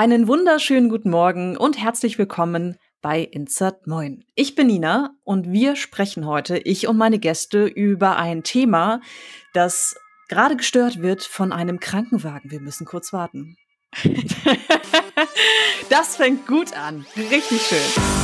Einen wunderschönen guten Morgen und herzlich willkommen bei Insert Moin. Ich bin Nina und wir sprechen heute, ich und meine Gäste, über ein Thema, das gerade gestört wird von einem Krankenwagen. Wir müssen kurz warten. das fängt gut an. Richtig schön.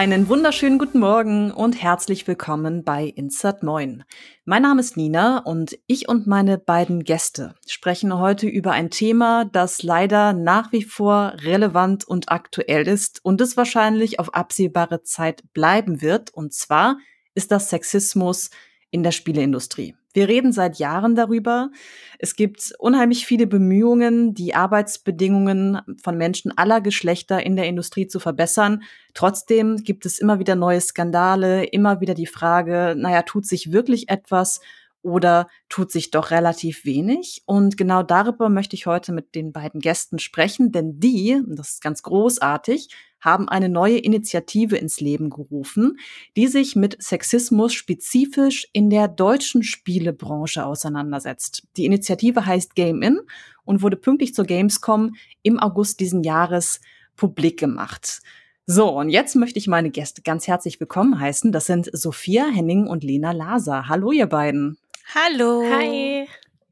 Einen wunderschönen guten Morgen und herzlich willkommen bei Insert Moin. Mein Name ist Nina und ich und meine beiden Gäste sprechen heute über ein Thema, das leider nach wie vor relevant und aktuell ist und es wahrscheinlich auf absehbare Zeit bleiben wird. Und zwar ist das Sexismus in der Spieleindustrie. Wir reden seit Jahren darüber. Es gibt unheimlich viele Bemühungen, die Arbeitsbedingungen von Menschen aller Geschlechter in der Industrie zu verbessern. Trotzdem gibt es immer wieder neue Skandale, immer wieder die Frage, naja, tut sich wirklich etwas oder tut sich doch relativ wenig? Und genau darüber möchte ich heute mit den beiden Gästen sprechen, denn die, das ist ganz großartig, haben eine neue Initiative ins Leben gerufen, die sich mit Sexismus spezifisch in der deutschen Spielebranche auseinandersetzt. Die Initiative heißt Game In und wurde pünktlich zur Gamescom im August diesen Jahres publik gemacht. So, und jetzt möchte ich meine Gäste ganz herzlich willkommen heißen. Das sind Sophia Henning und Lena Laser. Hallo, ihr beiden. Hallo. Hi.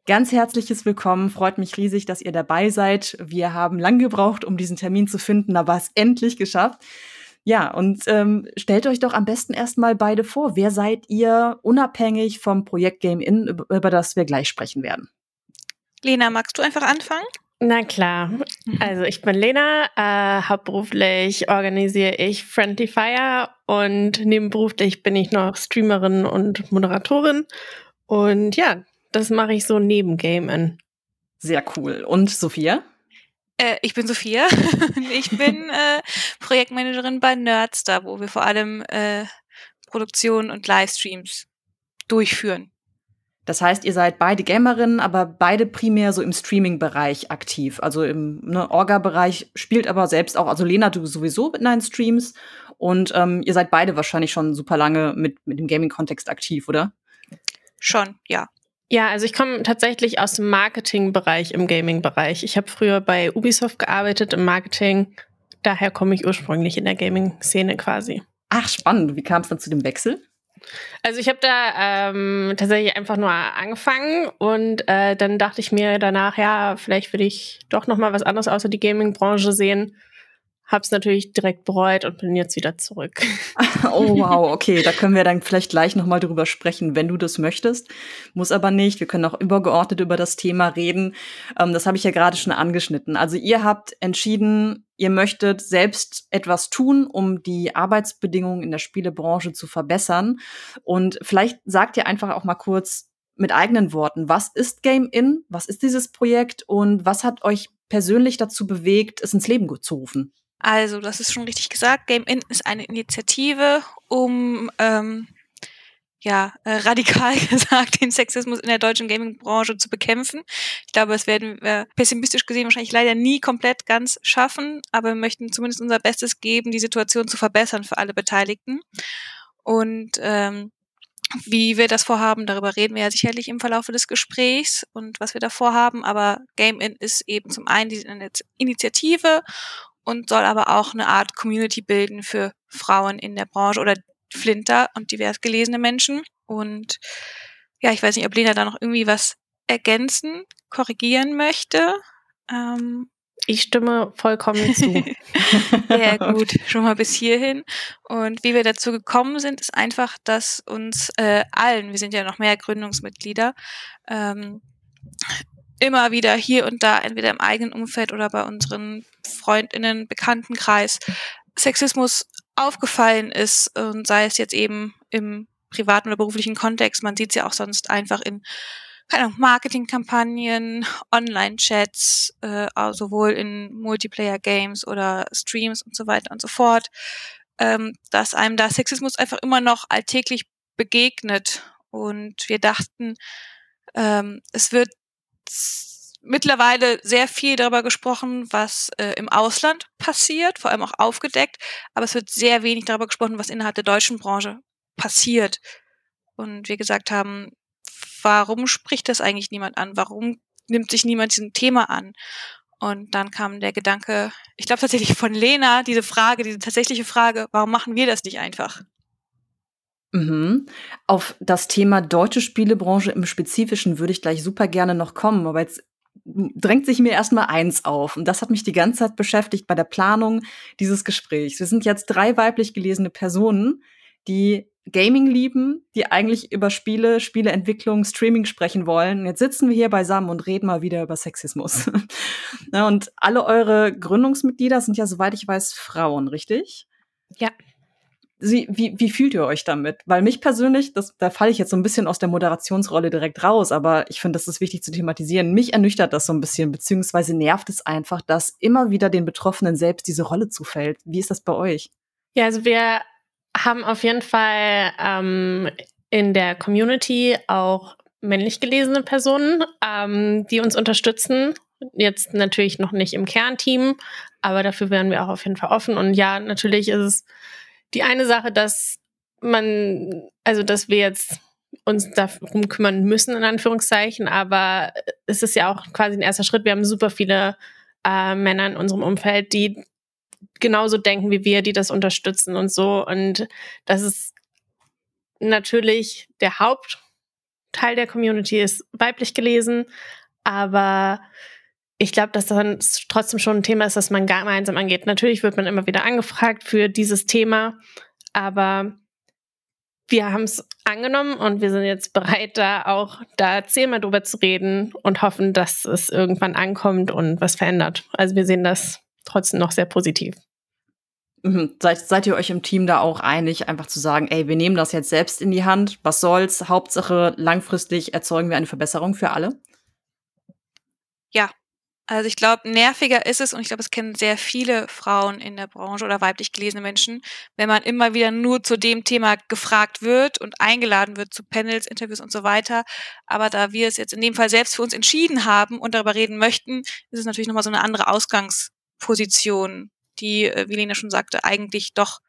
Ganz herzliches Willkommen. Freut mich riesig, dass ihr dabei seid. Wir haben lang gebraucht, um diesen Termin zu finden, aber es endlich geschafft. Ja, und ähm, stellt euch doch am besten erstmal beide vor. Wer seid ihr unabhängig vom Projekt Game In, über das wir gleich sprechen werden? Lena, magst du einfach anfangen? Na klar. Also ich bin Lena, äh, hauptberuflich organisiere ich Friendly Fire und nebenberuflich bin ich noch Streamerin und Moderatorin. Und ja, das mache ich so neben Gamen. Sehr cool. Und Sophia? Äh, ich bin Sophia. ich bin äh, Projektmanagerin bei Nerdstar, wo wir vor allem äh, Produktionen und Livestreams durchführen. Das heißt, ihr seid beide Gamerinnen, aber beide primär so im Streaming-Bereich aktiv. Also im ne, Orga-Bereich spielt aber selbst auch, also Lena, du sowieso mit deinen Streams und ähm, ihr seid beide wahrscheinlich schon super lange mit, mit dem Gaming-Kontext aktiv, oder? Schon, ja. Ja, also ich komme tatsächlich aus dem Marketingbereich im Gaming-Bereich. Ich habe früher bei Ubisoft gearbeitet im Marketing. Daher komme ich ursprünglich in der Gaming-Szene quasi. Ach, spannend. Wie kam es dann zu dem Wechsel? Also ich habe da ähm, tatsächlich einfach nur angefangen und äh, dann dachte ich mir danach, ja, vielleicht will ich doch noch mal was anderes außer die Gaming-Branche sehen Hab's natürlich direkt bereut und bin jetzt wieder zurück. oh wow, okay, da können wir dann vielleicht gleich noch mal drüber sprechen, wenn du das möchtest. Muss aber nicht. Wir können auch übergeordnet über das Thema reden. Ähm, das habe ich ja gerade schon angeschnitten. Also ihr habt entschieden, ihr möchtet selbst etwas tun, um die Arbeitsbedingungen in der Spielebranche zu verbessern. Und vielleicht sagt ihr einfach auch mal kurz mit eigenen Worten, was ist Game In? Was ist dieses Projekt? Und was hat euch persönlich dazu bewegt, es ins Leben zu rufen? Also, das ist schon richtig gesagt. Game In ist eine Initiative, um ähm, ja, äh, radikal gesagt, den Sexismus in der deutschen Gaming-Branche zu bekämpfen. Ich glaube, das werden wir pessimistisch gesehen wahrscheinlich leider nie komplett ganz schaffen, aber wir möchten zumindest unser Bestes geben, die Situation zu verbessern für alle Beteiligten. Und ähm, wie wir das vorhaben, darüber reden wir ja sicherlich im Verlauf des Gesprächs und was wir da vorhaben. Aber Game In ist eben zum einen diese Initiative und soll aber auch eine Art Community bilden für Frauen in der Branche oder Flinter und divers gelesene Menschen. Und ja, ich weiß nicht, ob Lena da noch irgendwie was ergänzen, korrigieren möchte. Ähm, ich stimme vollkommen zu. Sehr gut, schon mal bis hierhin. Und wie wir dazu gekommen sind, ist einfach, dass uns äh, allen, wir sind ja noch mehr Gründungsmitglieder, ähm, immer wieder hier und da, entweder im eigenen Umfeld oder bei unseren Freundinnen, Bekanntenkreis, Sexismus aufgefallen ist und sei es jetzt eben im privaten oder beruflichen Kontext. Man sieht es ja auch sonst einfach in keine Ahnung, Marketingkampagnen, Online-Chats, äh, sowohl in Multiplayer-Games oder Streams und so weiter und so fort, ähm, dass einem da Sexismus einfach immer noch alltäglich begegnet. Und wir dachten, ähm, es wird mittlerweile sehr viel darüber gesprochen, was äh, im Ausland passiert, vor allem auch aufgedeckt, aber es wird sehr wenig darüber gesprochen, was innerhalb der deutschen Branche passiert. und wir gesagt haben, warum spricht das eigentlich niemand an? Warum nimmt sich niemand diesem Thema an? Und dann kam der Gedanke, ich glaube tatsächlich von Lena, diese Frage, diese tatsächliche Frage, warum machen wir das nicht einfach? Mhm. Auf das Thema deutsche Spielebranche im Spezifischen würde ich gleich super gerne noch kommen, aber jetzt drängt sich mir erstmal eins auf. Und das hat mich die ganze Zeit beschäftigt bei der Planung dieses Gesprächs. Wir sind jetzt drei weiblich gelesene Personen, die Gaming lieben, die eigentlich über Spiele, Spieleentwicklung, Streaming sprechen wollen. Jetzt sitzen wir hier beisammen und reden mal wieder über Sexismus. und alle eure Gründungsmitglieder sind ja, soweit ich weiß, Frauen, richtig? Ja. Sie, wie, wie fühlt ihr euch damit? Weil mich persönlich, das, da falle ich jetzt so ein bisschen aus der Moderationsrolle direkt raus, aber ich finde, das ist wichtig zu thematisieren. Mich ernüchtert das so ein bisschen, beziehungsweise nervt es einfach, dass immer wieder den Betroffenen selbst diese Rolle zufällt. Wie ist das bei euch? Ja, also wir haben auf jeden Fall ähm, in der Community auch männlich gelesene Personen, ähm, die uns unterstützen. Jetzt natürlich noch nicht im Kernteam, aber dafür wären wir auch auf jeden Fall offen. Und ja, natürlich ist es die eine Sache, dass man, also dass wir jetzt uns darum kümmern müssen, in Anführungszeichen, aber es ist ja auch quasi ein erster Schritt. Wir haben super viele äh, Männer in unserem Umfeld, die genauso denken wie wir, die das unterstützen und so. Und das ist natürlich der Hauptteil der Community ist weiblich gelesen, aber ich glaube, dass das trotzdem schon ein Thema ist, das man gemeinsam angeht. Natürlich wird man immer wieder angefragt für dieses Thema, aber wir haben es angenommen und wir sind jetzt bereit, da auch da zehnmal drüber zu reden und hoffen, dass es irgendwann ankommt und was verändert. Also wir sehen das trotzdem noch sehr positiv. Mhm. Seid, seid ihr euch im Team da auch einig, einfach zu sagen, ey, wir nehmen das jetzt selbst in die Hand, was soll's, Hauptsache langfristig erzeugen wir eine Verbesserung für alle? Ja, also ich glaube, nerviger ist es, und ich glaube, es kennen sehr viele Frauen in der Branche oder weiblich gelesene Menschen, wenn man immer wieder nur zu dem Thema gefragt wird und eingeladen wird zu Panels, Interviews und so weiter. Aber da wir es jetzt in dem Fall selbst für uns entschieden haben und darüber reden möchten, ist es natürlich nochmal so eine andere Ausgangsposition, die, äh, wie Lena schon sagte, eigentlich doch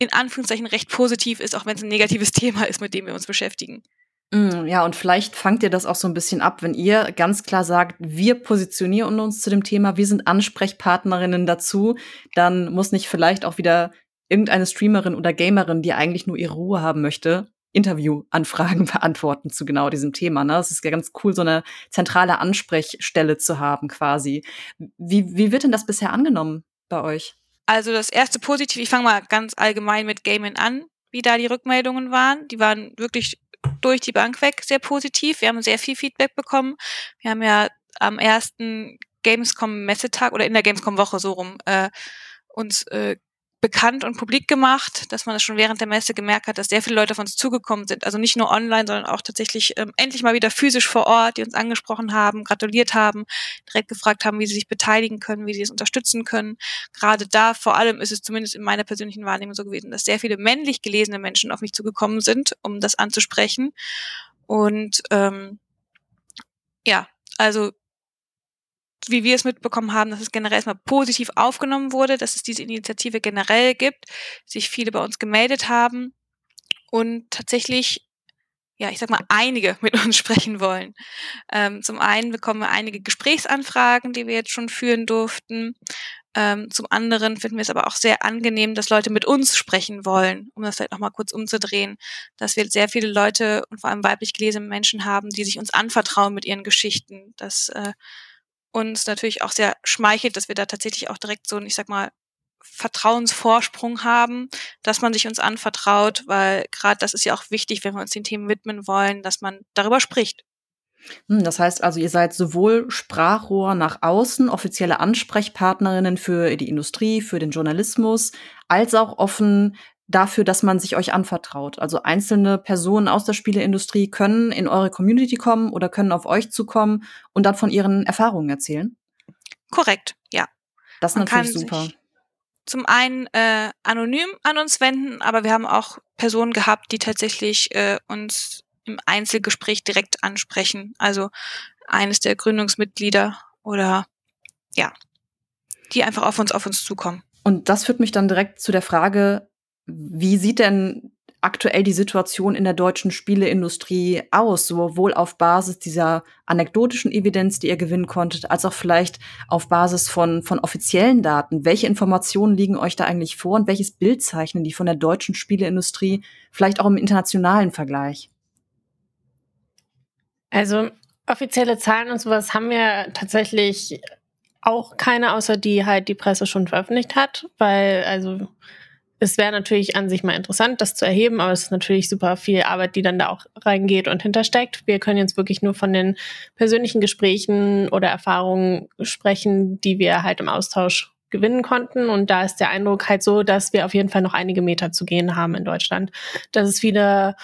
in Anführungszeichen recht positiv ist, auch wenn es ein negatives Thema ist, mit dem wir uns beschäftigen. Mm, ja, und vielleicht fangt ihr das auch so ein bisschen ab, wenn ihr ganz klar sagt, wir positionieren uns zu dem Thema, wir sind Ansprechpartnerinnen dazu, dann muss nicht vielleicht auch wieder irgendeine Streamerin oder Gamerin, die eigentlich nur ihre Ruhe haben möchte, Interviewanfragen beantworten zu genau diesem Thema. Ne? Es ist ja ganz cool, so eine zentrale Ansprechstelle zu haben quasi. Wie, wie wird denn das bisher angenommen bei euch? Also das erste Positiv, ich fange mal ganz allgemein mit Gaming an, wie da die Rückmeldungen waren. Die waren wirklich durch die Bank weg sehr positiv. Wir haben sehr viel Feedback bekommen. Wir haben ja am ersten Gamescom Messetag oder in der Gamescom Woche so rum äh, uns äh, bekannt und publik gemacht, dass man das schon während der Messe gemerkt hat, dass sehr viele Leute auf uns zugekommen sind. Also nicht nur online, sondern auch tatsächlich ähm, endlich mal wieder physisch vor Ort, die uns angesprochen haben, gratuliert haben, direkt gefragt haben, wie sie sich beteiligen können, wie sie es unterstützen können. Gerade da vor allem ist es zumindest in meiner persönlichen Wahrnehmung so gewesen, dass sehr viele männlich gelesene Menschen auf mich zugekommen sind, um das anzusprechen. Und ähm, ja, also wie wir es mitbekommen haben, dass es generell erstmal positiv aufgenommen wurde, dass es diese Initiative generell gibt, sich viele bei uns gemeldet haben und tatsächlich, ja, ich sag mal, einige mit uns sprechen wollen. Ähm, zum einen bekommen wir einige Gesprächsanfragen, die wir jetzt schon führen durften. Ähm, zum anderen finden wir es aber auch sehr angenehm, dass Leute mit uns sprechen wollen, um das vielleicht nochmal kurz umzudrehen, dass wir sehr viele Leute und vor allem weiblich gelesene Menschen haben, die sich uns anvertrauen mit ihren Geschichten, dass äh, uns natürlich auch sehr schmeichelt, dass wir da tatsächlich auch direkt so, ich sag mal, Vertrauensvorsprung haben, dass man sich uns anvertraut, weil gerade das ist ja auch wichtig, wenn wir uns den Themen widmen wollen, dass man darüber spricht. Hm, das heißt also, ihr seid sowohl Sprachrohr nach außen, offizielle Ansprechpartnerinnen für die Industrie, für den Journalismus, als auch offen dafür, dass man sich euch anvertraut. Also einzelne Personen aus der Spieleindustrie können in eure Community kommen oder können auf euch zukommen und dann von ihren Erfahrungen erzählen. Korrekt, ja. Das ist man natürlich super. Zum einen äh, anonym an uns wenden, aber wir haben auch Personen gehabt, die tatsächlich äh, uns im Einzelgespräch direkt ansprechen. Also eines der Gründungsmitglieder oder ja, die einfach auf uns auf uns zukommen. Und das führt mich dann direkt zu der Frage, wie sieht denn aktuell die Situation in der deutschen Spieleindustrie aus, sowohl auf Basis dieser anekdotischen Evidenz, die ihr gewinnen konntet, als auch vielleicht auf Basis von, von offiziellen Daten? Welche Informationen liegen euch da eigentlich vor und welches Bild zeichnen die von der deutschen Spieleindustrie, vielleicht auch im internationalen Vergleich? Also offizielle Zahlen und sowas haben wir tatsächlich auch keine, außer die halt die Presse schon veröffentlicht hat, weil also es wäre natürlich an sich mal interessant, das zu erheben, aber es ist natürlich super viel Arbeit, die dann da auch reingeht und hintersteckt. Wir können jetzt wirklich nur von den persönlichen Gesprächen oder Erfahrungen sprechen, die wir halt im Austausch gewinnen konnten. Und da ist der Eindruck halt so, dass wir auf jeden Fall noch einige Meter zu gehen haben in Deutschland. Dass es viele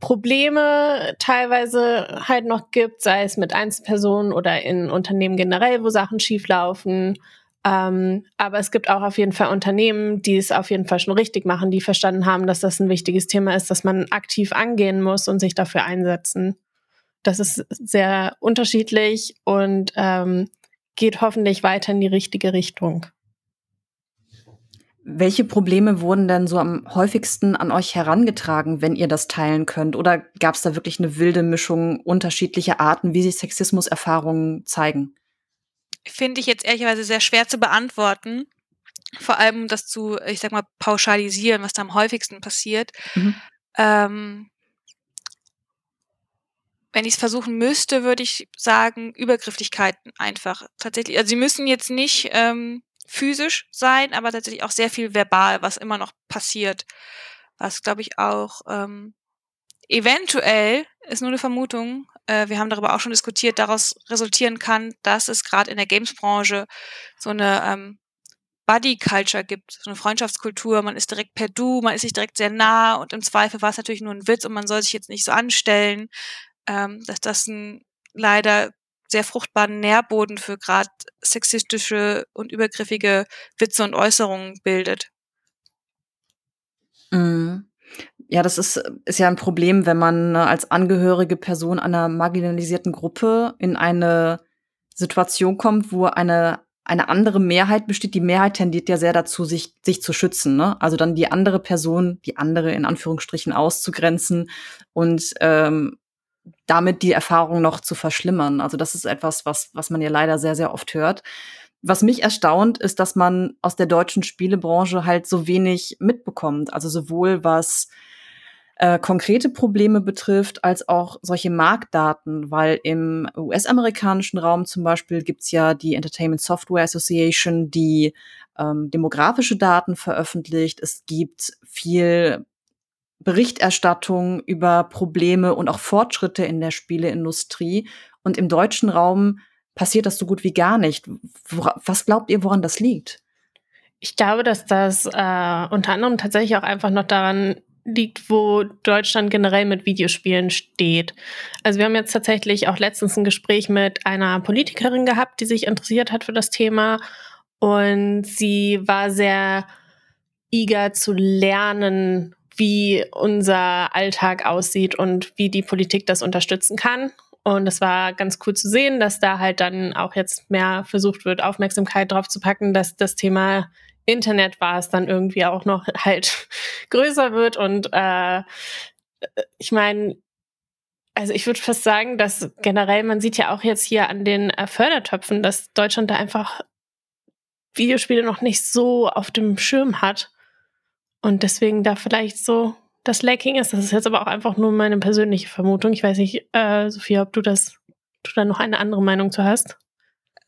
Probleme teilweise halt noch gibt, sei es mit Einzelpersonen oder in Unternehmen generell, wo Sachen schieflaufen. Ähm, aber es gibt auch auf jeden Fall Unternehmen, die es auf jeden Fall schon richtig machen, die verstanden haben, dass das ein wichtiges Thema ist, dass man aktiv angehen muss und sich dafür einsetzen. Das ist sehr unterschiedlich und ähm, geht hoffentlich weiter in die richtige Richtung. Welche Probleme wurden denn so am häufigsten an euch herangetragen, wenn ihr das teilen könnt? Oder gab es da wirklich eine wilde Mischung unterschiedlicher Arten, wie sich Sexismuserfahrungen zeigen? Finde ich jetzt ehrlicherweise sehr schwer zu beantworten. Vor allem das zu, ich sag mal, pauschalisieren, was da am häufigsten passiert. Mhm. Ähm, wenn ich es versuchen müsste, würde ich sagen, Übergrifflichkeiten einfach tatsächlich. Also sie müssen jetzt nicht ähm, physisch sein, aber tatsächlich auch sehr viel verbal, was immer noch passiert. Was, glaube ich, auch ähm, eventuell, ist nur eine Vermutung, äh, wir haben darüber auch schon diskutiert, daraus resultieren kann, dass es gerade in der Games-Branche so eine ähm, Buddy-Culture gibt, so eine Freundschaftskultur, man ist direkt per Du, man ist sich direkt sehr nah und im Zweifel war es natürlich nur ein Witz und man soll sich jetzt nicht so anstellen, ähm, dass das ein leider sehr fruchtbaren Nährboden für gerade sexistische und übergriffige Witze und Äußerungen bildet. Mhm ja, das ist, ist ja ein Problem, wenn man ne, als angehörige Person einer marginalisierten Gruppe in eine Situation kommt, wo eine, eine andere Mehrheit besteht. Die Mehrheit tendiert ja sehr dazu, sich, sich zu schützen. Ne? Also dann die andere Person, die andere in Anführungsstrichen auszugrenzen und ähm, damit die Erfahrung noch zu verschlimmern. Also das ist etwas, was, was man ja leider sehr, sehr oft hört. Was mich erstaunt, ist, dass man aus der deutschen Spielebranche halt so wenig mitbekommt. Also sowohl was äh, konkrete Probleme betrifft, als auch solche Marktdaten, weil im US-amerikanischen Raum zum Beispiel gibt's ja die Entertainment Software Association, die ähm, demografische Daten veröffentlicht. Es gibt viel Berichterstattung über Probleme und auch Fortschritte in der Spieleindustrie. Und im deutschen Raum passiert das so gut wie gar nicht. Wora, was glaubt ihr, woran das liegt? Ich glaube, dass das äh, unter anderem tatsächlich auch einfach noch daran liegt, wo Deutschland generell mit Videospielen steht. Also wir haben jetzt tatsächlich auch letztens ein Gespräch mit einer Politikerin gehabt, die sich interessiert hat für das Thema und sie war sehr eager zu lernen, wie unser Alltag aussieht und wie die Politik das unterstützen kann. Und es war ganz cool zu sehen, dass da halt dann auch jetzt mehr versucht wird, Aufmerksamkeit drauf zu packen, dass das Thema Internet war es dann irgendwie auch noch halt größer wird. Und äh, ich meine, also ich würde fast sagen, dass generell, man sieht ja auch jetzt hier an den äh, Fördertöpfen, dass Deutschland da einfach Videospiele noch nicht so auf dem Schirm hat. Und deswegen da vielleicht so das Lacking ist. Das ist jetzt aber auch einfach nur meine persönliche Vermutung. Ich weiß nicht, äh, Sophia, ob du das, du da noch eine andere Meinung zu hast.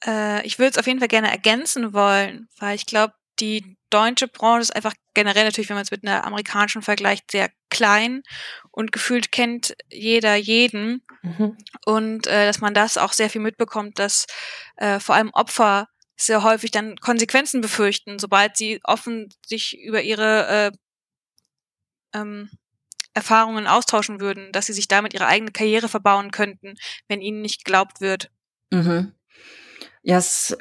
Äh, ich würde es auf jeden Fall gerne ergänzen wollen, weil ich glaube, die deutsche Branche ist einfach generell natürlich, wenn man es mit einer amerikanischen vergleicht, sehr klein und gefühlt kennt jeder jeden. Mhm. Und äh, dass man das auch sehr viel mitbekommt, dass äh, vor allem Opfer sehr häufig dann Konsequenzen befürchten, sobald sie offen sich über ihre äh, ähm, Erfahrungen austauschen würden, dass sie sich damit ihre eigene Karriere verbauen könnten, wenn ihnen nicht geglaubt wird. Mhm. Ja, es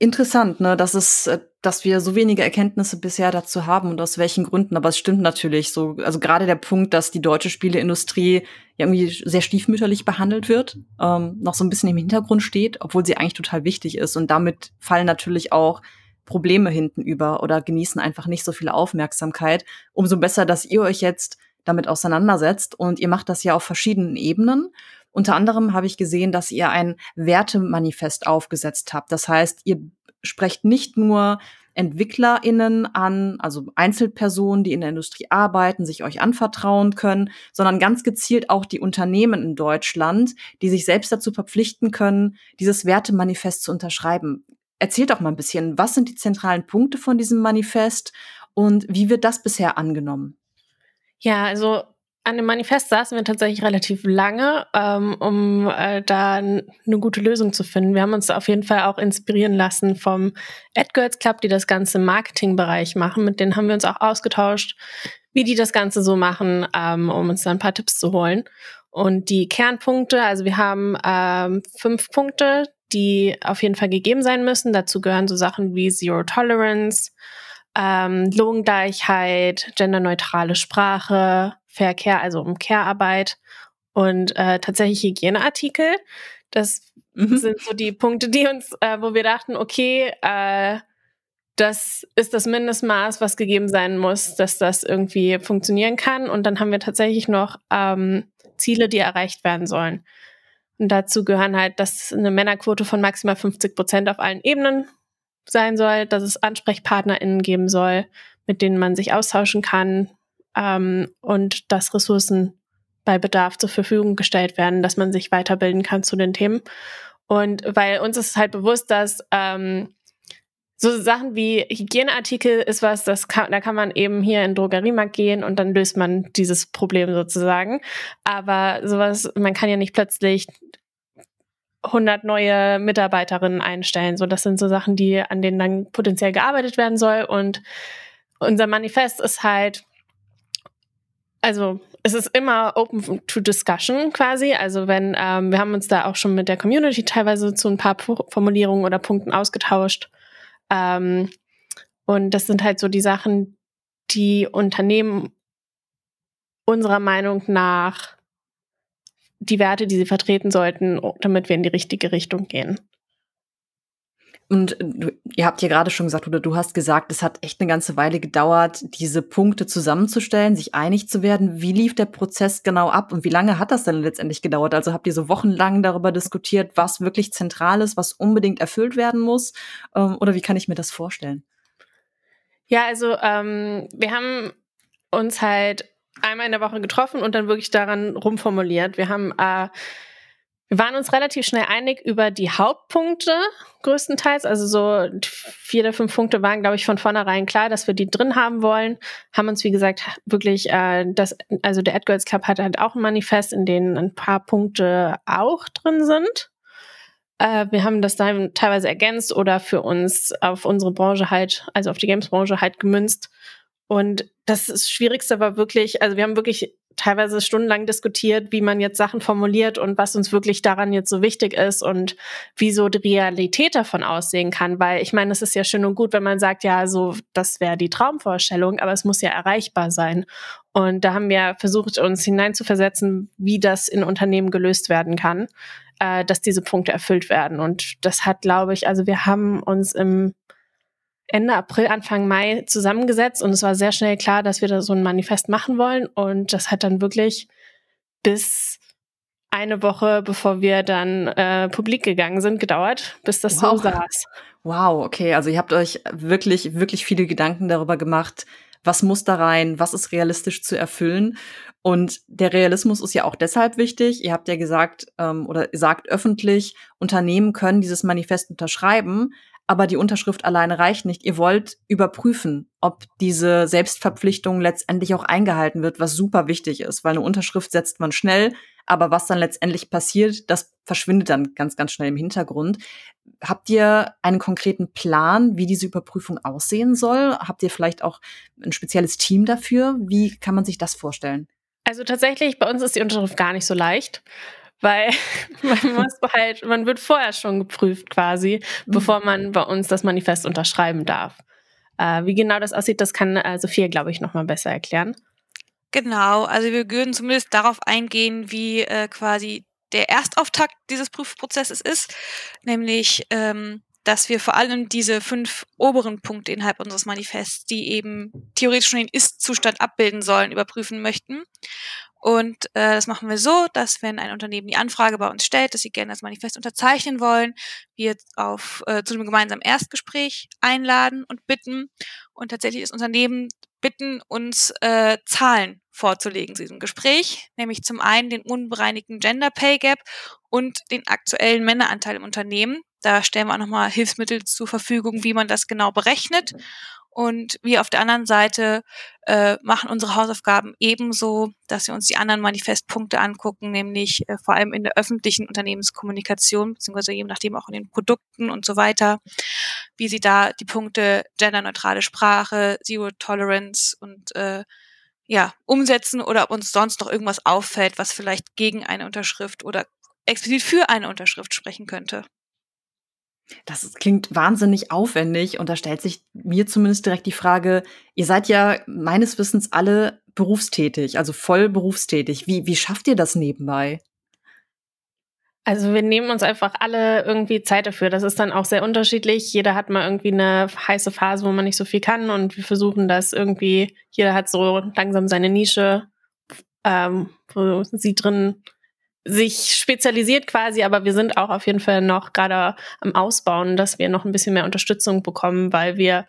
interessant, ne, dass es, äh, dass wir so wenige Erkenntnisse bisher dazu haben und aus welchen Gründen. Aber es stimmt natürlich so. Also gerade der Punkt, dass die deutsche Spieleindustrie irgendwie sehr stiefmütterlich behandelt wird, ähm, noch so ein bisschen im Hintergrund steht, obwohl sie eigentlich total wichtig ist. Und damit fallen natürlich auch Probleme hinten über oder genießen einfach nicht so viel Aufmerksamkeit. Umso besser, dass ihr euch jetzt damit auseinandersetzt. Und ihr macht das ja auf verschiedenen Ebenen. Unter anderem habe ich gesehen, dass ihr ein Wertemanifest aufgesetzt habt. Das heißt, ihr sprecht nicht nur EntwicklerInnen an, also Einzelpersonen, die in der Industrie arbeiten, sich euch anvertrauen können, sondern ganz gezielt auch die Unternehmen in Deutschland, die sich selbst dazu verpflichten können, dieses Wertemanifest zu unterschreiben. Erzählt doch mal ein bisschen, was sind die zentralen Punkte von diesem Manifest und wie wird das bisher angenommen? Ja, also an dem Manifest saßen wir tatsächlich relativ lange, ähm, um äh, da eine gute Lösung zu finden. Wir haben uns auf jeden Fall auch inspirieren lassen vom AdGirls Club, die das ganze im Marketingbereich machen. Mit denen haben wir uns auch ausgetauscht, wie die das Ganze so machen, ähm, um uns da ein paar Tipps zu holen. Und die Kernpunkte, also wir haben ähm, fünf Punkte, die auf jeden Fall gegeben sein müssen. Dazu gehören so Sachen wie Zero Tolerance, ähm, Lohngleichheit, genderneutrale Sprache, Verkehr, also um Care-Arbeit und äh, tatsächlich Hygieneartikel. Das mhm. sind so die Punkte, die uns, äh, wo wir dachten, okay, äh, das ist das Mindestmaß, was gegeben sein muss, dass das irgendwie funktionieren kann. Und dann haben wir tatsächlich noch ähm, Ziele, die erreicht werden sollen. Und dazu gehören halt, dass eine Männerquote von maximal 50 Prozent auf allen Ebenen sein soll, dass es AnsprechpartnerInnen geben soll, mit denen man sich austauschen kann, ähm, und dass Ressourcen bei Bedarf zur Verfügung gestellt werden, dass man sich weiterbilden kann zu den Themen. Und weil uns ist halt bewusst, dass ähm, so Sachen wie Hygieneartikel ist was, das kann, da kann man eben hier in den Drogeriemarkt gehen und dann löst man dieses Problem sozusagen. Aber sowas, man kann ja nicht plötzlich 100 neue Mitarbeiterinnen einstellen. So, das sind so Sachen, die an denen dann potenziell gearbeitet werden soll. Und unser Manifest ist halt also es ist immer open to discussion quasi. Also wenn ähm, wir haben uns da auch schon mit der Community teilweise zu ein paar Formulierungen oder Punkten ausgetauscht. Ähm, und das sind halt so die Sachen, die Unternehmen unserer Meinung nach die Werte, die sie vertreten sollten, damit wir in die richtige Richtung gehen. Und du, ihr habt ja gerade schon gesagt, oder du hast gesagt, es hat echt eine ganze Weile gedauert, diese Punkte zusammenzustellen, sich einig zu werden. Wie lief der Prozess genau ab und wie lange hat das denn letztendlich gedauert? Also habt ihr so wochenlang darüber diskutiert, was wirklich zentral ist, was unbedingt erfüllt werden muss? Ähm, oder wie kann ich mir das vorstellen? Ja, also ähm, wir haben uns halt einmal in der Woche getroffen und dann wirklich daran rumformuliert. Wir haben äh, wir waren uns relativ schnell einig über die Hauptpunkte größtenteils. Also so vier der fünf Punkte waren, glaube ich, von vornherein klar, dass wir die drin haben wollen. Haben uns, wie gesagt, wirklich, äh, das, also der AdGirls Club hat halt auch ein Manifest, in dem ein paar Punkte auch drin sind. Äh, wir haben das dann teilweise ergänzt oder für uns auf unsere Branche halt, also auf die Games-Branche halt gemünzt. Und das Schwierigste war wirklich, also wir haben wirklich teilweise stundenlang diskutiert, wie man jetzt Sachen formuliert und was uns wirklich daran jetzt so wichtig ist und wie so die Realität davon aussehen kann. Weil ich meine, es ist ja schön und gut, wenn man sagt, ja, so, das wäre die Traumvorstellung, aber es muss ja erreichbar sein. Und da haben wir versucht, uns hineinzuversetzen, wie das in Unternehmen gelöst werden kann, äh, dass diese Punkte erfüllt werden. Und das hat, glaube ich, also wir haben uns im Ende April, Anfang Mai zusammengesetzt und es war sehr schnell klar, dass wir da so ein Manifest machen wollen. Und das hat dann wirklich bis eine Woche, bevor wir dann äh, publik gegangen sind, gedauert, bis das wow. so saß. Wow, okay. Also ihr habt euch wirklich, wirklich viele Gedanken darüber gemacht, was muss da rein, was ist realistisch zu erfüllen. Und der Realismus ist ja auch deshalb wichtig. Ihr habt ja gesagt ähm, oder sagt öffentlich, Unternehmen können dieses Manifest unterschreiben, aber die Unterschrift alleine reicht nicht. Ihr wollt überprüfen, ob diese Selbstverpflichtung letztendlich auch eingehalten wird, was super wichtig ist, weil eine Unterschrift setzt man schnell, aber was dann letztendlich passiert, das verschwindet dann ganz, ganz schnell im Hintergrund. Habt ihr einen konkreten Plan, wie diese Überprüfung aussehen soll? Habt ihr vielleicht auch ein spezielles Team dafür? Wie kann man sich das vorstellen? Also tatsächlich, bei uns ist die Unterschrift gar nicht so leicht weil man muss halt, man wird vorher schon geprüft quasi, mhm. bevor man bei uns das Manifest unterschreiben darf. Äh, wie genau das aussieht, das kann äh, Sophia, glaube ich, nochmal besser erklären. Genau, also wir würden zumindest darauf eingehen, wie äh, quasi der Erstauftakt dieses Prüfprozesses ist, nämlich ähm, dass wir vor allem diese fünf oberen Punkte innerhalb unseres Manifests, die eben theoretisch schon den Ist-Zustand abbilden sollen, überprüfen möchten. Und äh, das machen wir so, dass wenn ein Unternehmen die Anfrage bei uns stellt, dass sie gerne das Manifest unterzeichnen wollen, wir auf äh, zu einem gemeinsamen Erstgespräch einladen und bitten und tatsächlich das Unternehmen bitten, uns äh, Zahlen vorzulegen zu diesem Gespräch, nämlich zum einen den unbereinigten Gender Pay Gap und den aktuellen Männeranteil im Unternehmen. Da stellen wir auch nochmal Hilfsmittel zur Verfügung, wie man das genau berechnet. Und wir auf der anderen Seite äh, machen unsere Hausaufgaben ebenso, dass wir uns die anderen Manifestpunkte angucken, nämlich äh, vor allem in der öffentlichen Unternehmenskommunikation, beziehungsweise je nachdem auch in den Produkten und so weiter, wie sie da die Punkte genderneutrale Sprache, Zero Tolerance und äh, ja, umsetzen oder ob uns sonst noch irgendwas auffällt, was vielleicht gegen eine Unterschrift oder explizit für eine Unterschrift sprechen könnte. Das klingt wahnsinnig aufwendig und da stellt sich mir zumindest direkt die Frage, ihr seid ja meines Wissens alle berufstätig, also voll berufstätig. Wie, wie schafft ihr das nebenbei? Also wir nehmen uns einfach alle irgendwie Zeit dafür. Das ist dann auch sehr unterschiedlich. Jeder hat mal irgendwie eine heiße Phase, wo man nicht so viel kann und wir versuchen das irgendwie, jeder hat so langsam seine Nische, ähm, wo sie drin sich spezialisiert quasi, aber wir sind auch auf jeden Fall noch gerade am Ausbauen, dass wir noch ein bisschen mehr Unterstützung bekommen, weil wir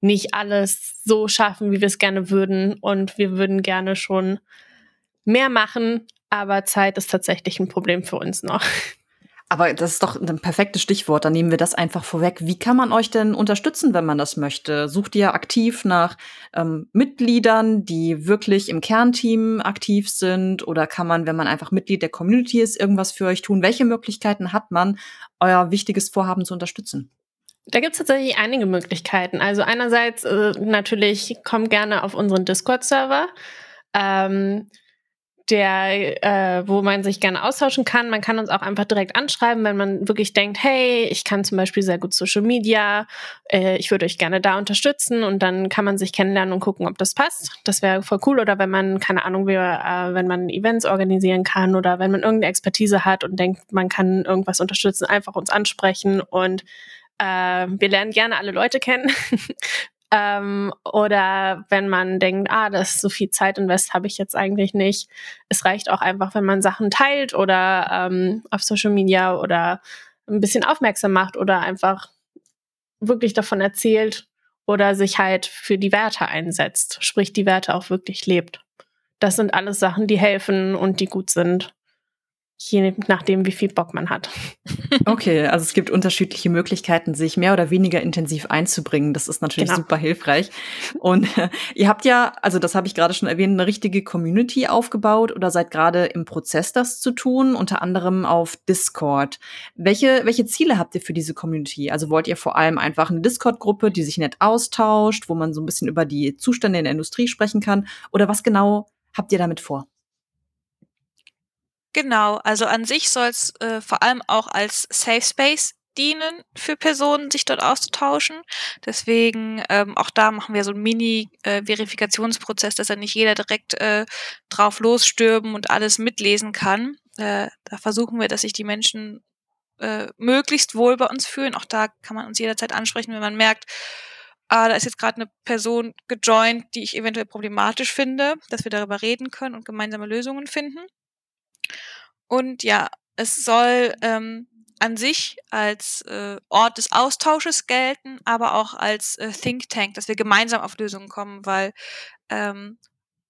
nicht alles so schaffen, wie wir es gerne würden und wir würden gerne schon mehr machen, aber Zeit ist tatsächlich ein Problem für uns noch. Aber das ist doch ein perfektes Stichwort. Dann nehmen wir das einfach vorweg. Wie kann man euch denn unterstützen, wenn man das möchte? Sucht ihr aktiv nach ähm, Mitgliedern, die wirklich im Kernteam aktiv sind? Oder kann man, wenn man einfach Mitglied der Community ist, irgendwas für euch tun? Welche Möglichkeiten hat man, euer wichtiges Vorhaben zu unterstützen? Da gibt es tatsächlich einige Möglichkeiten. Also einerseits äh, natürlich kommt gerne auf unseren Discord-Server. Ähm, der, äh, wo man sich gerne austauschen kann. Man kann uns auch einfach direkt anschreiben, wenn man wirklich denkt, hey, ich kann zum Beispiel sehr gut Social Media, äh, ich würde euch gerne da unterstützen und dann kann man sich kennenlernen und gucken, ob das passt. Das wäre voll cool. Oder wenn man, keine Ahnung, wie, äh, wenn man Events organisieren kann oder wenn man irgendeine Expertise hat und denkt, man kann irgendwas unterstützen, einfach uns ansprechen und äh, wir lernen gerne alle Leute kennen. Ähm, oder wenn man denkt, ah, das so viel Zeit invest habe ich jetzt eigentlich nicht. Es reicht auch einfach, wenn man Sachen teilt oder ähm, auf Social Media oder ein bisschen aufmerksam macht oder einfach wirklich davon erzählt oder sich halt für die Werte einsetzt, sprich die Werte auch wirklich lebt. Das sind alles Sachen, die helfen und die gut sind je nachdem, wie viel Bock man hat. Okay, also es gibt unterschiedliche Möglichkeiten, sich mehr oder weniger intensiv einzubringen. Das ist natürlich genau. super hilfreich. Und äh, ihr habt ja, also das habe ich gerade schon erwähnt, eine richtige Community aufgebaut oder seid gerade im Prozess, das zu tun, unter anderem auf Discord. Welche, welche Ziele habt ihr für diese Community? Also wollt ihr vor allem einfach eine Discord-Gruppe, die sich nett austauscht, wo man so ein bisschen über die Zustände in der Industrie sprechen kann? Oder was genau habt ihr damit vor? Genau, also an sich soll es äh, vor allem auch als Safe Space dienen für Personen, sich dort auszutauschen. Deswegen ähm, auch da machen wir so einen Mini-Verifikationsprozess, äh, dass dann nicht jeder direkt äh, drauf losstürben und alles mitlesen kann. Äh, da versuchen wir, dass sich die Menschen äh, möglichst wohl bei uns fühlen. Auch da kann man uns jederzeit ansprechen, wenn man merkt, ah, da ist jetzt gerade eine Person gejoint, die ich eventuell problematisch finde, dass wir darüber reden können und gemeinsame Lösungen finden. Und ja, es soll ähm, an sich als äh, Ort des Austausches gelten, aber auch als äh, Think Tank, dass wir gemeinsam auf Lösungen kommen, weil ähm,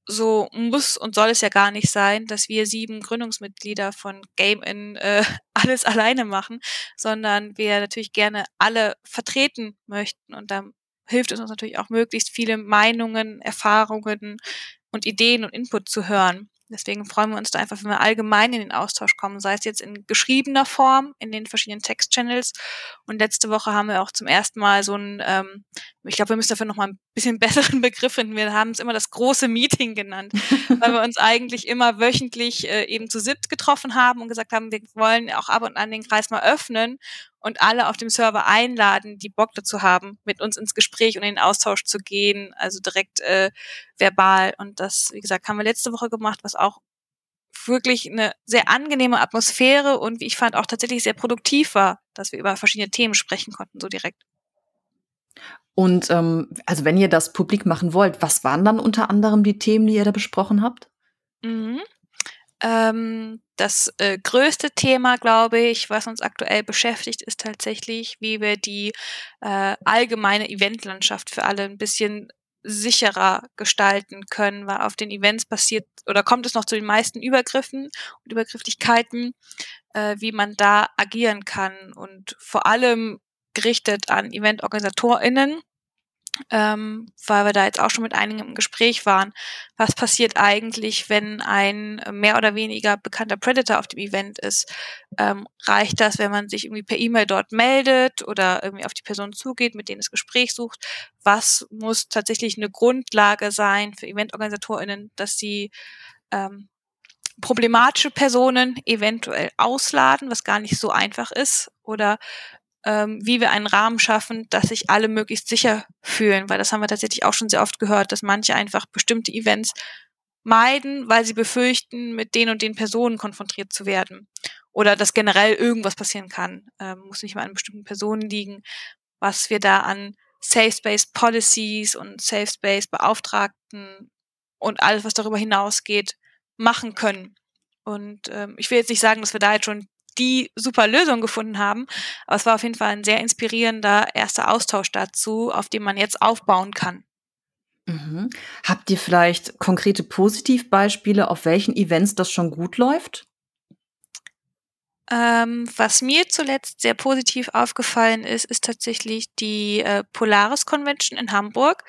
so muss und soll es ja gar nicht sein, dass wir sieben Gründungsmitglieder von Game In äh, alles alleine machen, sondern wir natürlich gerne alle vertreten möchten und da hilft es uns natürlich auch möglichst viele Meinungen, Erfahrungen und Ideen und Input zu hören. Deswegen freuen wir uns da einfach, wenn wir allgemein in den Austausch kommen, sei es jetzt in geschriebener Form, in den verschiedenen Text-Channels. Und letzte Woche haben wir auch zum ersten Mal so ein, ähm, ich glaube, wir müssen dafür nochmal ein bisschen besseren Begriff finden. Wir haben es immer das große Meeting genannt, weil wir uns eigentlich immer wöchentlich äh, eben zu siebt getroffen haben und gesagt haben, wir wollen auch ab und an den Kreis mal öffnen und alle auf dem Server einladen, die Bock dazu haben, mit uns ins Gespräch und in den Austausch zu gehen, also direkt äh, verbal. Und das, wie gesagt, haben wir letzte Woche gemacht, was auch wirklich eine sehr angenehme Atmosphäre und wie ich fand auch tatsächlich sehr produktiv war, dass wir über verschiedene Themen sprechen konnten, so direkt. Und ähm, also wenn ihr das publik machen wollt, was waren dann unter anderem die Themen, die ihr da besprochen habt? Mhm. Ähm, das äh, größte Thema, glaube ich, was uns aktuell beschäftigt, ist tatsächlich, wie wir die äh, allgemeine Eventlandschaft für alle ein bisschen sicherer gestalten können, weil auf den Events passiert oder kommt es noch zu den meisten Übergriffen und Übergrifflichkeiten, äh, wie man da agieren kann und vor allem gerichtet an EventorganisatorInnen, ähm, weil wir da jetzt auch schon mit einigen im Gespräch waren. Was passiert eigentlich, wenn ein mehr oder weniger bekannter Predator auf dem Event ist? Ähm, reicht das, wenn man sich irgendwie per E-Mail dort meldet oder irgendwie auf die Person zugeht, mit denen das Gespräch sucht? Was muss tatsächlich eine Grundlage sein für EventorganisatorInnen, dass sie ähm, problematische Personen eventuell ausladen, was gar nicht so einfach ist? Oder ähm, wie wir einen Rahmen schaffen, dass sich alle möglichst sicher fühlen, weil das haben wir tatsächlich auch schon sehr oft gehört, dass manche einfach bestimmte Events meiden, weil sie befürchten, mit den und den Personen konfrontiert zu werden. Oder dass generell irgendwas passieren kann. Ähm, muss nicht mal an bestimmten Personen liegen. Was wir da an Safe Space Policies und Safe Space Beauftragten und alles, was darüber hinausgeht, machen können. Und ähm, ich will jetzt nicht sagen, dass wir da jetzt schon die super Lösung gefunden haben. Aber es war auf jeden Fall ein sehr inspirierender erster Austausch dazu, auf dem man jetzt aufbauen kann. Mhm. Habt ihr vielleicht konkrete Positivbeispiele, auf welchen Events das schon gut läuft? Ähm, was mir zuletzt sehr positiv aufgefallen ist, ist tatsächlich die äh, Polaris Convention in Hamburg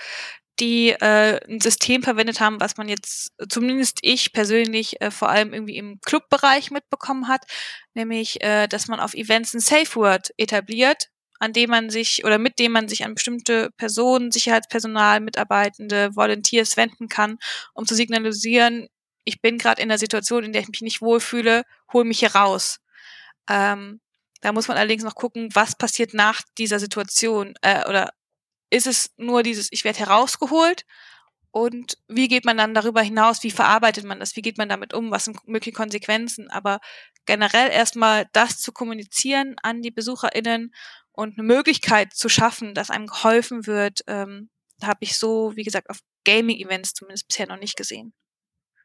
die äh, ein System verwendet haben, was man jetzt, zumindest ich persönlich, äh, vor allem irgendwie im Clubbereich mitbekommen hat, nämlich, äh, dass man auf Events ein Safe Word etabliert, an dem man sich oder mit dem man sich an bestimmte Personen, Sicherheitspersonal, Mitarbeitende, Volunteers wenden kann, um zu signalisieren, ich bin gerade in einer Situation, in der ich mich nicht wohlfühle, hol mich hier raus. Ähm, da muss man allerdings noch gucken, was passiert nach dieser Situation äh, oder ist es nur dieses, ich werde herausgeholt und wie geht man dann darüber hinaus, wie verarbeitet man das, wie geht man damit um, was sind mögliche Konsequenzen, aber generell erstmal das zu kommunizieren an die BesucherInnen und eine Möglichkeit zu schaffen, dass einem geholfen wird, ähm, habe ich so, wie gesagt, auf Gaming-Events zumindest bisher noch nicht gesehen.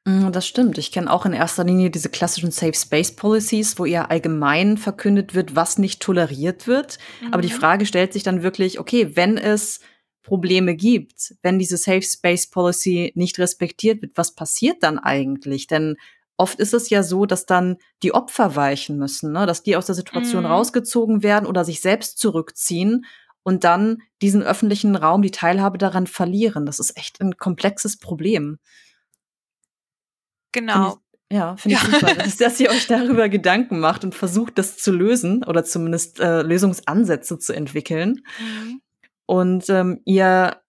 Mm, das stimmt. Ich kenne auch in erster Linie diese klassischen Safe Space Policies, wo eher allgemein verkündet wird, was nicht toleriert wird. Aber die mhm. Frage stellt sich dann wirklich, okay, wenn es Probleme gibt, wenn diese Safe Space Policy nicht respektiert wird, was passiert dann eigentlich? Denn oft ist es ja so, dass dann die Opfer weichen müssen, ne? dass die aus der Situation mhm. rausgezogen werden oder sich selbst zurückziehen und dann diesen öffentlichen Raum, die Teilhabe daran verlieren. Das ist echt ein komplexes Problem. Genau. Ja, finde ich ja. super, dass, dass, ihr euch darüber Gedanken macht und versucht, das zu lösen oder zumindest äh, Lösungsansätze zu entwickeln. Mhm. Und ähm, ihr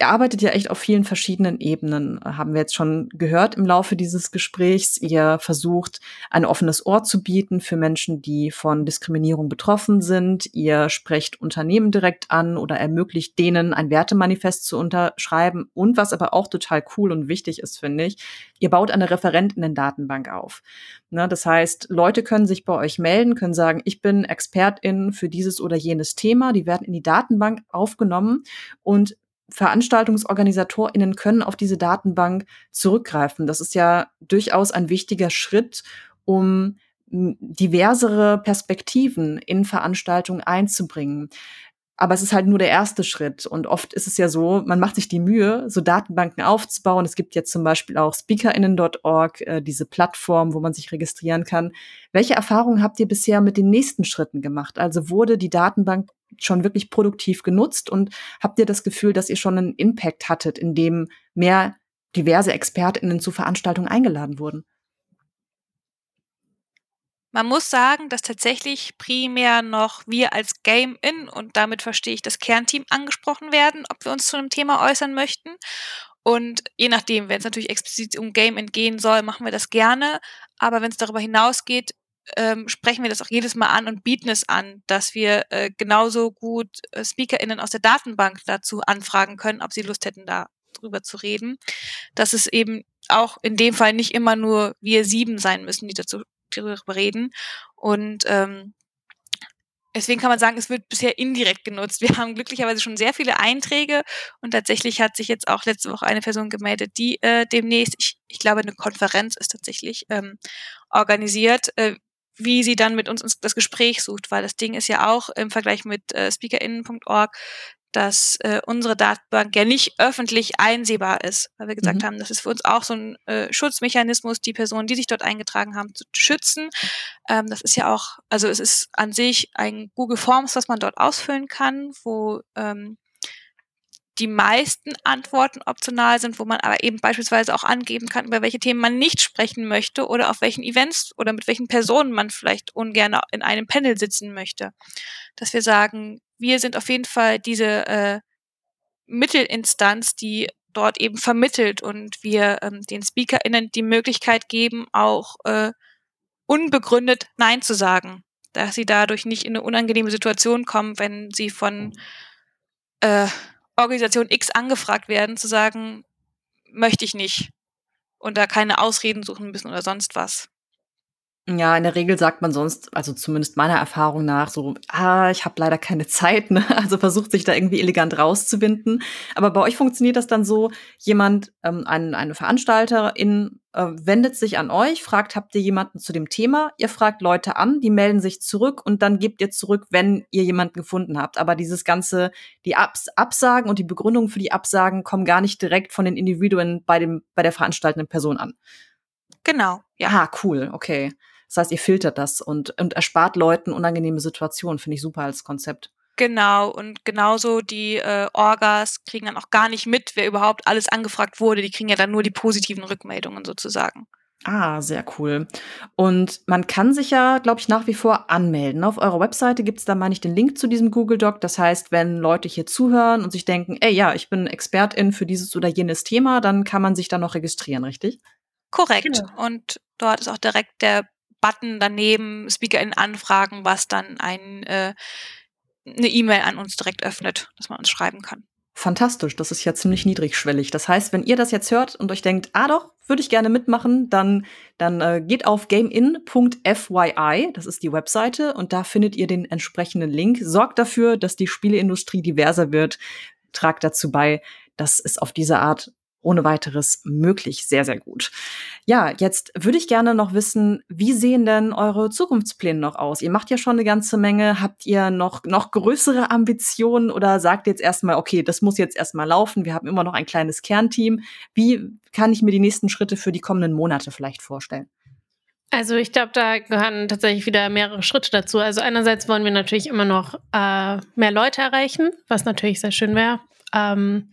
Ihr arbeitet ja echt auf vielen verschiedenen Ebenen, haben wir jetzt schon gehört im Laufe dieses Gesprächs. Ihr versucht, ein offenes Ohr zu bieten für Menschen, die von Diskriminierung betroffen sind. Ihr sprecht Unternehmen direkt an oder ermöglicht denen, ein Wertemanifest zu unterschreiben. Und was aber auch total cool und wichtig ist, finde ich, ihr baut eine Referentinnen-Datenbank auf. Ne, das heißt, Leute können sich bei euch melden, können sagen, ich bin Expertin für dieses oder jenes Thema. Die werden in die Datenbank aufgenommen und VeranstaltungsorganisatorInnen können auf diese Datenbank zurückgreifen. Das ist ja durchaus ein wichtiger Schritt, um diversere Perspektiven in Veranstaltungen einzubringen. Aber es ist halt nur der erste Schritt. Und oft ist es ja so, man macht sich die Mühe, so Datenbanken aufzubauen. Es gibt jetzt zum Beispiel auch speakerinnen.org, äh, diese Plattform, wo man sich registrieren kann. Welche Erfahrungen habt ihr bisher mit den nächsten Schritten gemacht? Also wurde die Datenbank schon wirklich produktiv genutzt und habt ihr das Gefühl, dass ihr schon einen Impact hattet, indem mehr diverse ExpertInnen zu Veranstaltungen eingeladen wurden? Man muss sagen, dass tatsächlich primär noch wir als Game-In und damit verstehe ich das Kernteam angesprochen werden, ob wir uns zu einem Thema äußern möchten. Und je nachdem, wenn es natürlich explizit um Game-In gehen soll, machen wir das gerne. Aber wenn es darüber hinausgeht, ähm, sprechen wir das auch jedes Mal an und bieten es an, dass wir äh, genauso gut äh, SpeakerInnen aus der Datenbank dazu anfragen können, ob sie Lust hätten, da drüber zu reden, dass es eben auch in dem Fall nicht immer nur wir sieben sein müssen, die dazu darüber reden. Und ähm, Deswegen kann man sagen, es wird bisher indirekt genutzt. Wir haben glücklicherweise schon sehr viele Einträge und tatsächlich hat sich jetzt auch letzte Woche eine Person gemeldet, die äh, demnächst, ich, ich glaube, eine Konferenz ist tatsächlich ähm, organisiert, äh, wie sie dann mit uns das Gespräch sucht, weil das Ding ist ja auch im Vergleich mit äh, speakerinnen.org dass äh, unsere Datenbank ja nicht öffentlich einsehbar ist, weil wir gesagt mhm. haben, das ist für uns auch so ein äh, Schutzmechanismus, die Personen, die sich dort eingetragen haben, zu schützen. Ähm, das ist ja auch, also es ist an sich ein Google Forms, was man dort ausfüllen kann, wo ähm, die meisten Antworten optional sind, wo man aber eben beispielsweise auch angeben kann, über welche Themen man nicht sprechen möchte oder auf welchen Events oder mit welchen Personen man vielleicht ungern in einem Panel sitzen möchte. Dass wir sagen, wir sind auf jeden Fall diese äh, Mittelinstanz, die dort eben vermittelt und wir ähm, den SpeakerInnen die Möglichkeit geben, auch äh, unbegründet Nein zu sagen, dass sie dadurch nicht in eine unangenehme Situation kommen, wenn sie von äh, Organisation X angefragt werden, zu sagen, möchte ich nicht und da keine Ausreden suchen müssen oder sonst was. Ja, in der Regel sagt man sonst, also zumindest meiner Erfahrung nach, so, ah, ich habe leider keine Zeit, ne? also versucht sich da irgendwie elegant rauszuwinden. Aber bei euch funktioniert das dann so, jemand, ähm, ein, eine Veranstalterin äh, wendet sich an euch, fragt, habt ihr jemanden zu dem Thema? Ihr fragt Leute an, die melden sich zurück und dann gebt ihr zurück, wenn ihr jemanden gefunden habt. Aber dieses ganze, die Abs Absagen und die Begründungen für die Absagen kommen gar nicht direkt von den Individuen bei dem, bei der veranstaltenden Person an. Genau, ja. Ah, cool, okay. Das heißt, ihr filtert das und, und erspart Leuten unangenehme Situationen. Finde ich super als Konzept. Genau, und genauso die äh, Orgas kriegen dann auch gar nicht mit, wer überhaupt alles angefragt wurde. Die kriegen ja dann nur die positiven Rückmeldungen sozusagen. Ah, sehr cool. Und man kann sich ja, glaube ich, nach wie vor anmelden. Auf eurer Webseite gibt es da, meine ich, den Link zu diesem Google Doc. Das heißt, wenn Leute hier zuhören und sich denken, ey, ja, ich bin Expertin für dieses oder jenes Thema, dann kann man sich da noch registrieren, richtig? Korrekt. Genau. Und dort ist auch direkt der Button daneben, SpeakerInnen anfragen, was dann ein, äh, eine E-Mail an uns direkt öffnet, dass man uns schreiben kann. Fantastisch, das ist ja ziemlich niedrigschwellig. Das heißt, wenn ihr das jetzt hört und euch denkt, ah doch, würde ich gerne mitmachen, dann, dann äh, geht auf gamein.fyi, das ist die Webseite, und da findet ihr den entsprechenden Link. Sorgt dafür, dass die Spieleindustrie diverser wird. Tragt dazu bei, dass es auf diese Art ohne weiteres möglich. Sehr, sehr gut. Ja, jetzt würde ich gerne noch wissen, wie sehen denn eure Zukunftspläne noch aus? Ihr macht ja schon eine ganze Menge. Habt ihr noch, noch größere Ambitionen oder sagt jetzt erstmal, okay, das muss jetzt erstmal laufen. Wir haben immer noch ein kleines Kernteam. Wie kann ich mir die nächsten Schritte für die kommenden Monate vielleicht vorstellen? Also ich glaube, da gehören tatsächlich wieder mehrere Schritte dazu. Also einerseits wollen wir natürlich immer noch äh, mehr Leute erreichen, was natürlich sehr schön wäre. Ähm,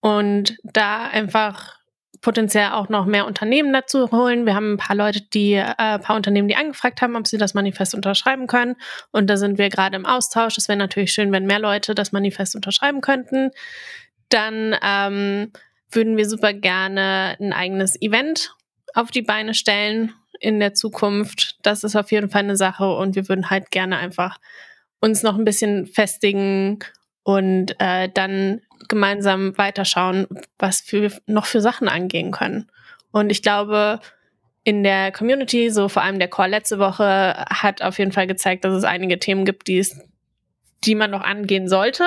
und da einfach potenziell auch noch mehr Unternehmen dazu holen. Wir haben ein paar Leute, die, äh, ein paar Unternehmen, die angefragt haben, ob sie das Manifest unterschreiben können. Und da sind wir gerade im Austausch. Es wäre natürlich schön, wenn mehr Leute das Manifest unterschreiben könnten. Dann ähm, würden wir super gerne ein eigenes Event auf die Beine stellen in der Zukunft. Das ist auf jeden Fall eine Sache und wir würden halt gerne einfach uns noch ein bisschen festigen und äh, dann gemeinsam weiterschauen, was wir noch für Sachen angehen können. Und ich glaube, in der Community, so vor allem der Call letzte Woche, hat auf jeden Fall gezeigt, dass es einige Themen gibt, die, es, die man noch angehen sollte.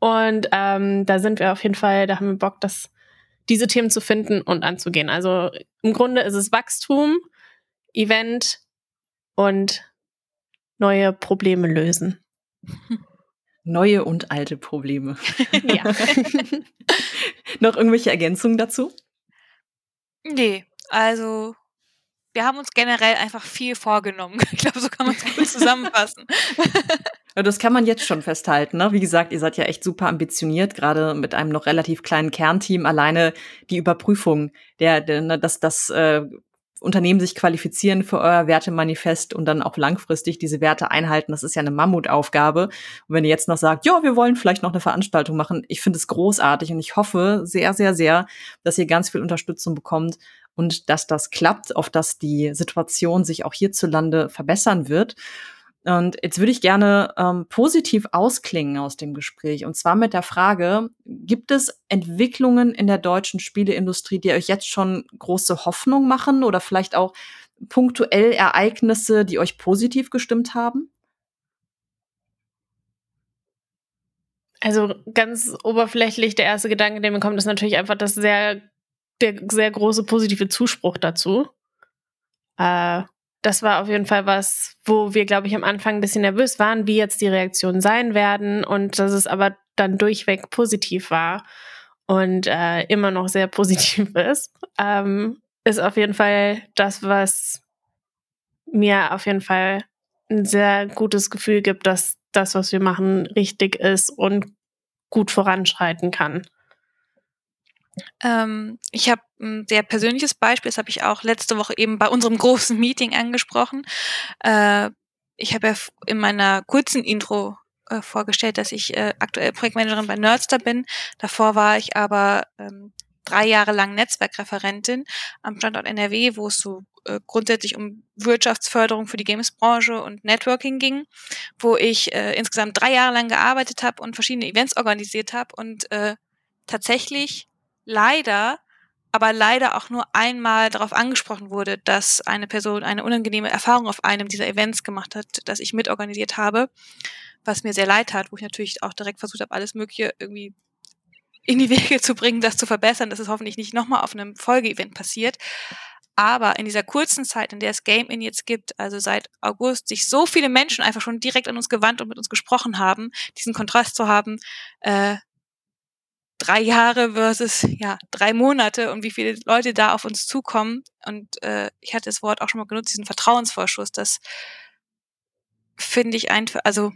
Und ähm, da sind wir auf jeden Fall, da haben wir Bock, das, diese Themen zu finden und anzugehen. Also im Grunde ist es Wachstum, Event und neue Probleme lösen. Neue und alte Probleme. ja. Noch irgendwelche Ergänzungen dazu? Nee, also wir haben uns generell einfach viel vorgenommen. Ich glaube, so kann man es gut zusammenfassen. Das kann man jetzt schon festhalten. Ne? Wie gesagt, ihr seid ja echt super ambitioniert, gerade mit einem noch relativ kleinen Kernteam. Alleine die Überprüfung, der, der ne, das, das äh, Unternehmen sich qualifizieren für euer Wertemanifest und dann auch langfristig diese Werte einhalten, das ist ja eine Mammutaufgabe. Und wenn ihr jetzt noch sagt, ja, wir wollen vielleicht noch eine Veranstaltung machen, ich finde es großartig und ich hoffe sehr, sehr, sehr, dass ihr ganz viel Unterstützung bekommt und dass das klappt, auf dass die Situation sich auch hierzulande verbessern wird. Und jetzt würde ich gerne ähm, positiv ausklingen aus dem Gespräch. Und zwar mit der Frage, gibt es Entwicklungen in der deutschen Spieleindustrie, die euch jetzt schon große Hoffnung machen oder vielleicht auch punktuell Ereignisse, die euch positiv gestimmt haben? Also ganz oberflächlich, der erste Gedanke, der mir kommt, ist natürlich einfach das sehr, der sehr große positive Zuspruch dazu. Äh, das war auf jeden Fall was, wo wir, glaube ich, am Anfang ein bisschen nervös waren, wie jetzt die Reaktionen sein werden und dass es aber dann durchweg positiv war und äh, immer noch sehr positiv ist, ähm, ist auf jeden Fall das, was mir auf jeden Fall ein sehr gutes Gefühl gibt, dass das, was wir machen, richtig ist und gut voranschreiten kann. Ähm, ich habe ein sehr persönliches Beispiel, das habe ich auch letzte Woche eben bei unserem großen Meeting angesprochen. Äh, ich habe ja in meiner kurzen Intro äh, vorgestellt, dass ich äh, aktuell Projektmanagerin bei Nerdster bin. Davor war ich aber ähm, drei Jahre lang Netzwerkreferentin am Standort NRW, wo es so äh, grundsätzlich um Wirtschaftsförderung für die Gamesbranche und Networking ging, wo ich äh, insgesamt drei Jahre lang gearbeitet habe und verschiedene Events organisiert habe und äh, tatsächlich leider, aber leider auch nur einmal darauf angesprochen wurde, dass eine Person eine unangenehme Erfahrung auf einem dieser Events gemacht hat, das ich mitorganisiert habe, was mir sehr leid hat, wo ich natürlich auch direkt versucht habe, alles Mögliche irgendwie in die Wege zu bringen, das zu verbessern, dass es hoffentlich nicht nochmal auf einem Folgeevent passiert. Aber in dieser kurzen Zeit, in der es Game In jetzt gibt, also seit August, sich so viele Menschen einfach schon direkt an uns gewandt und mit uns gesprochen haben, diesen Kontrast zu haben, äh, drei Jahre versus ja drei Monate und wie viele Leute da auf uns zukommen. Und äh, ich hatte das Wort auch schon mal genutzt, diesen Vertrauensvorschuss. Das finde ich einfach, also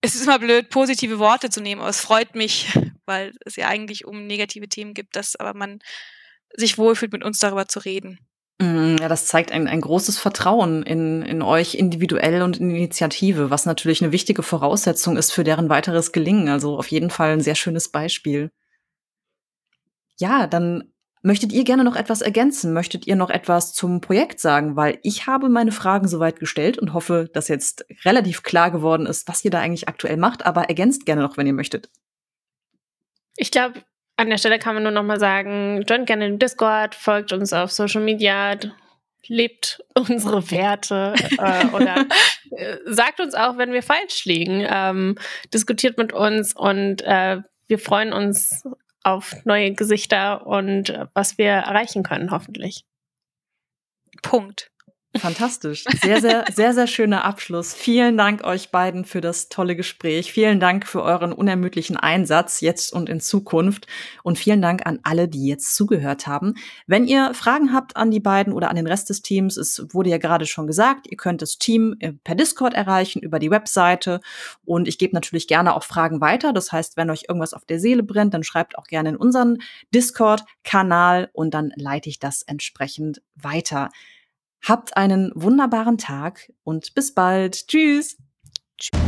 es ist immer blöd, positive Worte zu nehmen, aber es freut mich, weil es ja eigentlich um negative Themen gibt, dass aber man sich wohlfühlt, mit uns darüber zu reden. Mm, ja, das zeigt ein, ein großes Vertrauen in, in euch individuell und in Initiative, was natürlich eine wichtige Voraussetzung ist für deren weiteres Gelingen. Also auf jeden Fall ein sehr schönes Beispiel. Ja, dann Möchtet ihr gerne noch etwas ergänzen? Möchtet ihr noch etwas zum Projekt sagen? Weil ich habe meine Fragen soweit gestellt und hoffe, dass jetzt relativ klar geworden ist, was ihr da eigentlich aktuell macht. Aber ergänzt gerne noch, wenn ihr möchtet. Ich glaube, an der Stelle kann man nur noch mal sagen, joint gerne im Discord, folgt uns auf Social Media, lebt unsere Werte äh, oder äh, sagt uns auch, wenn wir falsch liegen, ähm, diskutiert mit uns und äh, wir freuen uns auf neue Gesichter und äh, was wir erreichen können, hoffentlich. Punkt. Fantastisch. Sehr, sehr, sehr, sehr schöner Abschluss. Vielen Dank euch beiden für das tolle Gespräch. Vielen Dank für euren unermüdlichen Einsatz jetzt und in Zukunft. Und vielen Dank an alle, die jetzt zugehört haben. Wenn ihr Fragen habt an die beiden oder an den Rest des Teams, es wurde ja gerade schon gesagt, ihr könnt das Team äh, per Discord erreichen, über die Webseite. Und ich gebe natürlich gerne auch Fragen weiter. Das heißt, wenn euch irgendwas auf der Seele brennt, dann schreibt auch gerne in unseren Discord-Kanal und dann leite ich das entsprechend weiter. Habt einen wunderbaren Tag und bis bald. Tschüss. Tschüss.